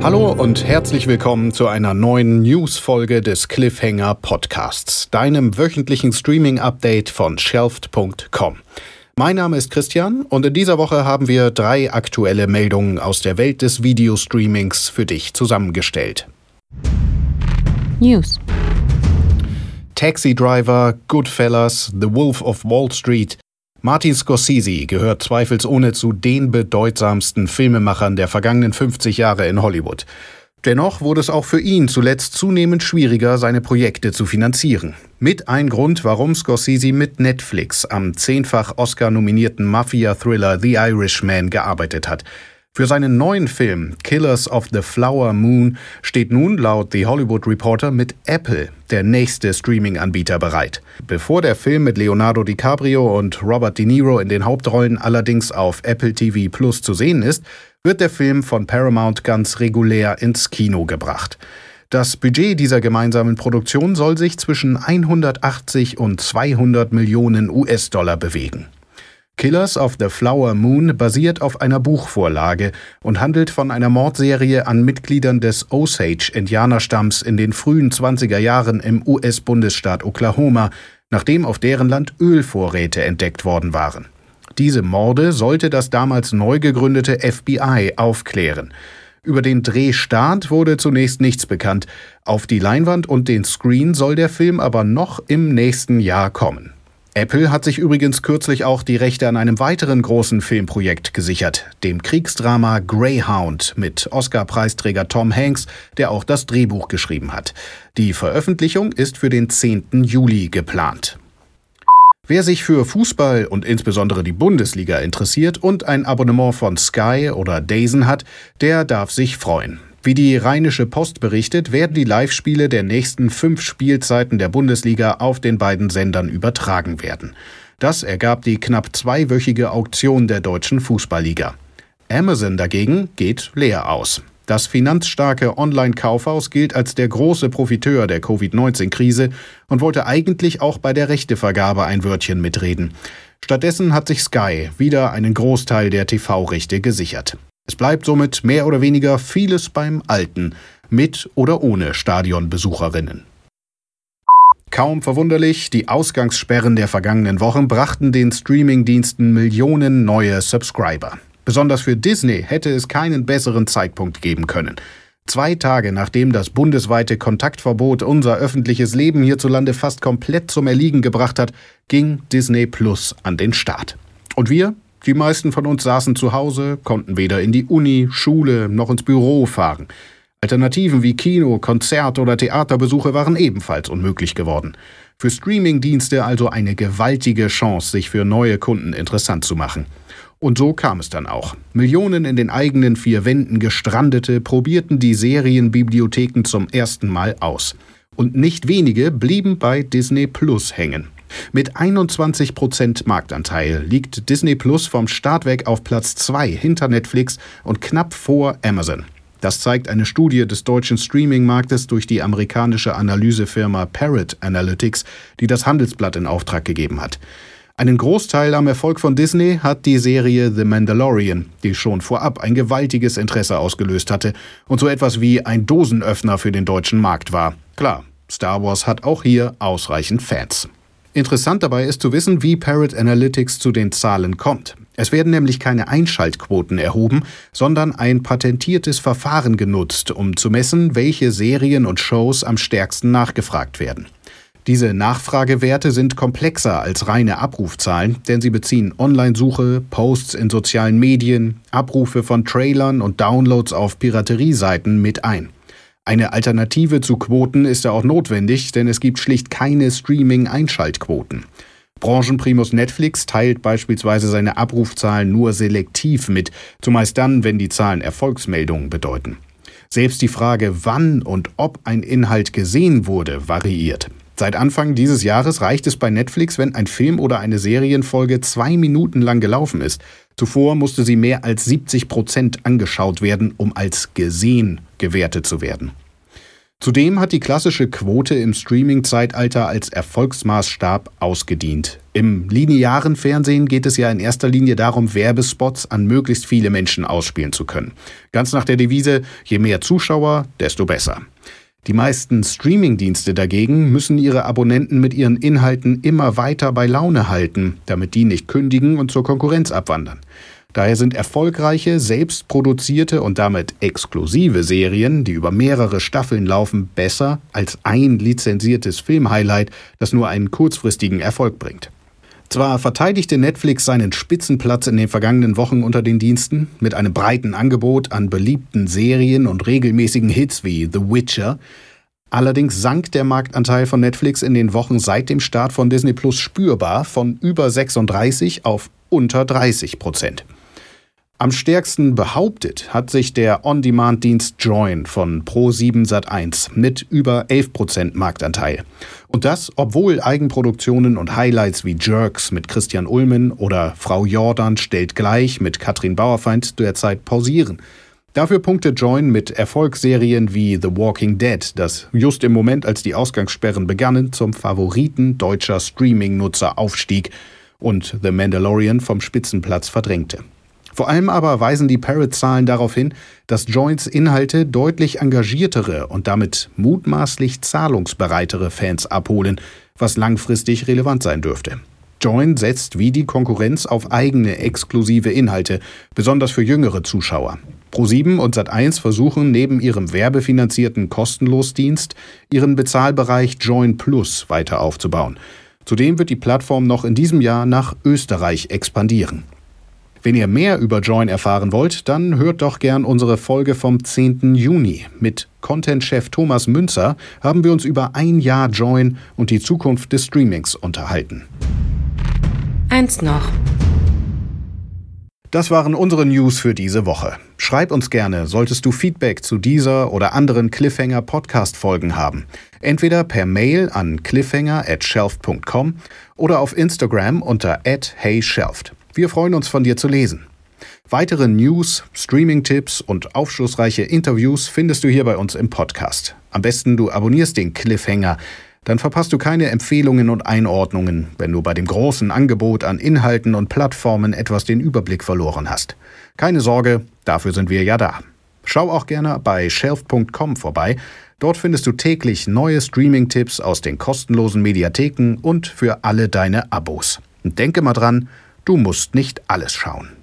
Hallo und herzlich willkommen zu einer neuen News-Folge des Cliffhanger Podcasts, deinem wöchentlichen Streaming-Update von Shelft.com. Mein Name ist Christian und in dieser Woche haben wir drei aktuelle Meldungen aus der Welt des Videostreamings für dich zusammengestellt. News. Taxi Driver, Goodfellas, The Wolf of Wall Street. Martin Scorsese gehört zweifelsohne zu den bedeutsamsten Filmemachern der vergangenen 50 Jahre in Hollywood. Dennoch wurde es auch für ihn zuletzt zunehmend schwieriger, seine Projekte zu finanzieren. Mit ein Grund, warum Scorsese mit Netflix am zehnfach Oscar-nominierten Mafia-Thriller The Irishman gearbeitet hat. Für seinen neuen Film Killers of the Flower Moon steht nun laut The Hollywood Reporter mit Apple der nächste Streaming-Anbieter bereit. Bevor der Film mit Leonardo DiCaprio und Robert De Niro in den Hauptrollen allerdings auf Apple TV Plus zu sehen ist, wird der Film von Paramount ganz regulär ins Kino gebracht. Das Budget dieser gemeinsamen Produktion soll sich zwischen 180 und 200 Millionen US-Dollar bewegen. Killers of the Flower Moon basiert auf einer Buchvorlage und handelt von einer Mordserie an Mitgliedern des Osage-Indianerstamms in den frühen 20er Jahren im US-Bundesstaat Oklahoma, nachdem auf deren Land Ölvorräte entdeckt worden waren. Diese Morde sollte das damals neu gegründete FBI aufklären. Über den Drehstart wurde zunächst nichts bekannt. Auf die Leinwand und den Screen soll der Film aber noch im nächsten Jahr kommen. Apple hat sich übrigens kürzlich auch die Rechte an einem weiteren großen Filmprojekt gesichert, dem Kriegsdrama Greyhound mit Oscar-Preisträger Tom Hanks, der auch das Drehbuch geschrieben hat. Die Veröffentlichung ist für den 10. Juli geplant. Wer sich für Fußball und insbesondere die Bundesliga interessiert und ein Abonnement von Sky oder Dazen hat, der darf sich freuen. Wie die Rheinische Post berichtet, werden die Live-Spiele der nächsten fünf Spielzeiten der Bundesliga auf den beiden Sendern übertragen werden. Das ergab die knapp zweiwöchige Auktion der deutschen Fußballliga. Amazon dagegen geht leer aus. Das finanzstarke Online-Kaufhaus gilt als der große Profiteur der Covid-19-Krise und wollte eigentlich auch bei der Rechtevergabe ein Wörtchen mitreden. Stattdessen hat sich Sky wieder einen Großteil der TV-Rechte gesichert. Es bleibt somit mehr oder weniger vieles beim Alten, mit oder ohne Stadionbesucherinnen. Kaum verwunderlich, die Ausgangssperren der vergangenen Wochen brachten den Streamingdiensten Millionen neue Subscriber. Besonders für Disney hätte es keinen besseren Zeitpunkt geben können. Zwei Tage nachdem das bundesweite Kontaktverbot unser öffentliches Leben hierzulande fast komplett zum Erliegen gebracht hat, ging Disney Plus an den Start. Und wir die meisten von uns saßen zu Hause, konnten weder in die Uni, Schule noch ins Büro fahren. Alternativen wie Kino, Konzert oder Theaterbesuche waren ebenfalls unmöglich geworden. Für Streamingdienste also eine gewaltige Chance, sich für neue Kunden interessant zu machen. Und so kam es dann auch. Millionen in den eigenen vier Wänden gestrandete probierten die Serienbibliotheken zum ersten Mal aus. Und nicht wenige blieben bei Disney Plus hängen. Mit 21% Marktanteil liegt Disney Plus vom Start weg auf Platz 2 hinter Netflix und knapp vor Amazon. Das zeigt eine Studie des deutschen Streaming-Marktes durch die amerikanische Analysefirma Parrot Analytics, die das Handelsblatt in Auftrag gegeben hat. Einen Großteil am Erfolg von Disney hat die Serie The Mandalorian, die schon vorab ein gewaltiges Interesse ausgelöst hatte und so etwas wie ein Dosenöffner für den deutschen Markt war. Klar, Star Wars hat auch hier ausreichend Fans. Interessant dabei ist zu wissen, wie Parrot Analytics zu den Zahlen kommt. Es werden nämlich keine Einschaltquoten erhoben, sondern ein patentiertes Verfahren genutzt, um zu messen, welche Serien und Shows am stärksten nachgefragt werden. Diese Nachfragewerte sind komplexer als reine Abrufzahlen, denn sie beziehen Online-Suche, Posts in sozialen Medien, Abrufe von Trailern und Downloads auf Piraterieseiten mit ein. Eine Alternative zu Quoten ist ja auch notwendig, denn es gibt schlicht keine Streaming-Einschaltquoten. Branchenprimus Netflix teilt beispielsweise seine Abrufzahlen nur selektiv mit, zumeist dann, wenn die Zahlen Erfolgsmeldungen bedeuten. Selbst die Frage, wann und ob ein Inhalt gesehen wurde, variiert. Seit Anfang dieses Jahres reicht es bei Netflix, wenn ein Film oder eine Serienfolge zwei Minuten lang gelaufen ist. Zuvor musste sie mehr als 70 Prozent angeschaut werden, um als gesehen gewertet zu werden. Zudem hat die klassische Quote im Streaming-Zeitalter als Erfolgsmaßstab ausgedient. Im linearen Fernsehen geht es ja in erster Linie darum, Werbespots an möglichst viele Menschen ausspielen zu können. Ganz nach der Devise, je mehr Zuschauer, desto besser. Die meisten Streaming-Dienste dagegen müssen ihre Abonnenten mit ihren Inhalten immer weiter bei Laune halten, damit die nicht kündigen und zur Konkurrenz abwandern. Daher sind erfolgreiche, selbstproduzierte und damit exklusive Serien, die über mehrere Staffeln laufen, besser als ein lizenziertes Filmhighlight, das nur einen kurzfristigen Erfolg bringt. Zwar verteidigte Netflix seinen Spitzenplatz in den vergangenen Wochen unter den Diensten mit einem breiten Angebot an beliebten Serien und regelmäßigen Hits wie The Witcher, allerdings sank der Marktanteil von Netflix in den Wochen seit dem Start von Disney Plus spürbar von über 36 auf unter 30 Prozent. Am stärksten behauptet hat sich der On-Demand-Dienst Join von Pro7 Sat1 mit über 11% Marktanteil. Und das, obwohl Eigenproduktionen und Highlights wie Jerks mit Christian Ulmen oder Frau Jordan stellt gleich mit Katrin Bauerfeind derzeit pausieren. Dafür punktet Join mit Erfolgsserien wie The Walking Dead, das just im Moment, als die Ausgangssperren begannen, zum Favoriten deutscher Streaming-Nutzer aufstieg und The Mandalorian vom Spitzenplatz verdrängte. Vor allem aber weisen die Parrot-Zahlen darauf hin, dass Joints Inhalte deutlich engagiertere und damit mutmaßlich zahlungsbereitere Fans abholen, was langfristig relevant sein dürfte. Join setzt wie die Konkurrenz auf eigene exklusive Inhalte, besonders für jüngere Zuschauer. Pro7 und Sat1 versuchen neben ihrem werbefinanzierten Kostenlosdienst ihren Bezahlbereich Join Plus weiter aufzubauen. Zudem wird die Plattform noch in diesem Jahr nach Österreich expandieren. Wenn ihr mehr über Join erfahren wollt, dann hört doch gern unsere Folge vom 10. Juni. Mit Content-Chef Thomas Münzer haben wir uns über ein Jahr Join und die Zukunft des Streamings unterhalten. Eins noch. Das waren unsere News für diese Woche. Schreib uns gerne, solltest du Feedback zu dieser oder anderen Cliffhanger Podcast Folgen haben. Entweder per Mail an cliffhanger at shelf.com oder auf Instagram unter @heyshelft. Wir freuen uns von dir zu lesen. Weitere News, Streaming-Tipps und aufschlussreiche Interviews findest du hier bei uns im Podcast. Am besten du abonnierst den Cliffhanger, dann verpasst du keine Empfehlungen und Einordnungen, wenn du bei dem großen Angebot an Inhalten und Plattformen etwas den Überblick verloren hast. Keine Sorge, dafür sind wir ja da. Schau auch gerne bei shelf.com vorbei. Dort findest du täglich neue Streaming-Tipps aus den kostenlosen Mediatheken und für alle deine Abos. Denke mal dran, Du musst nicht alles schauen.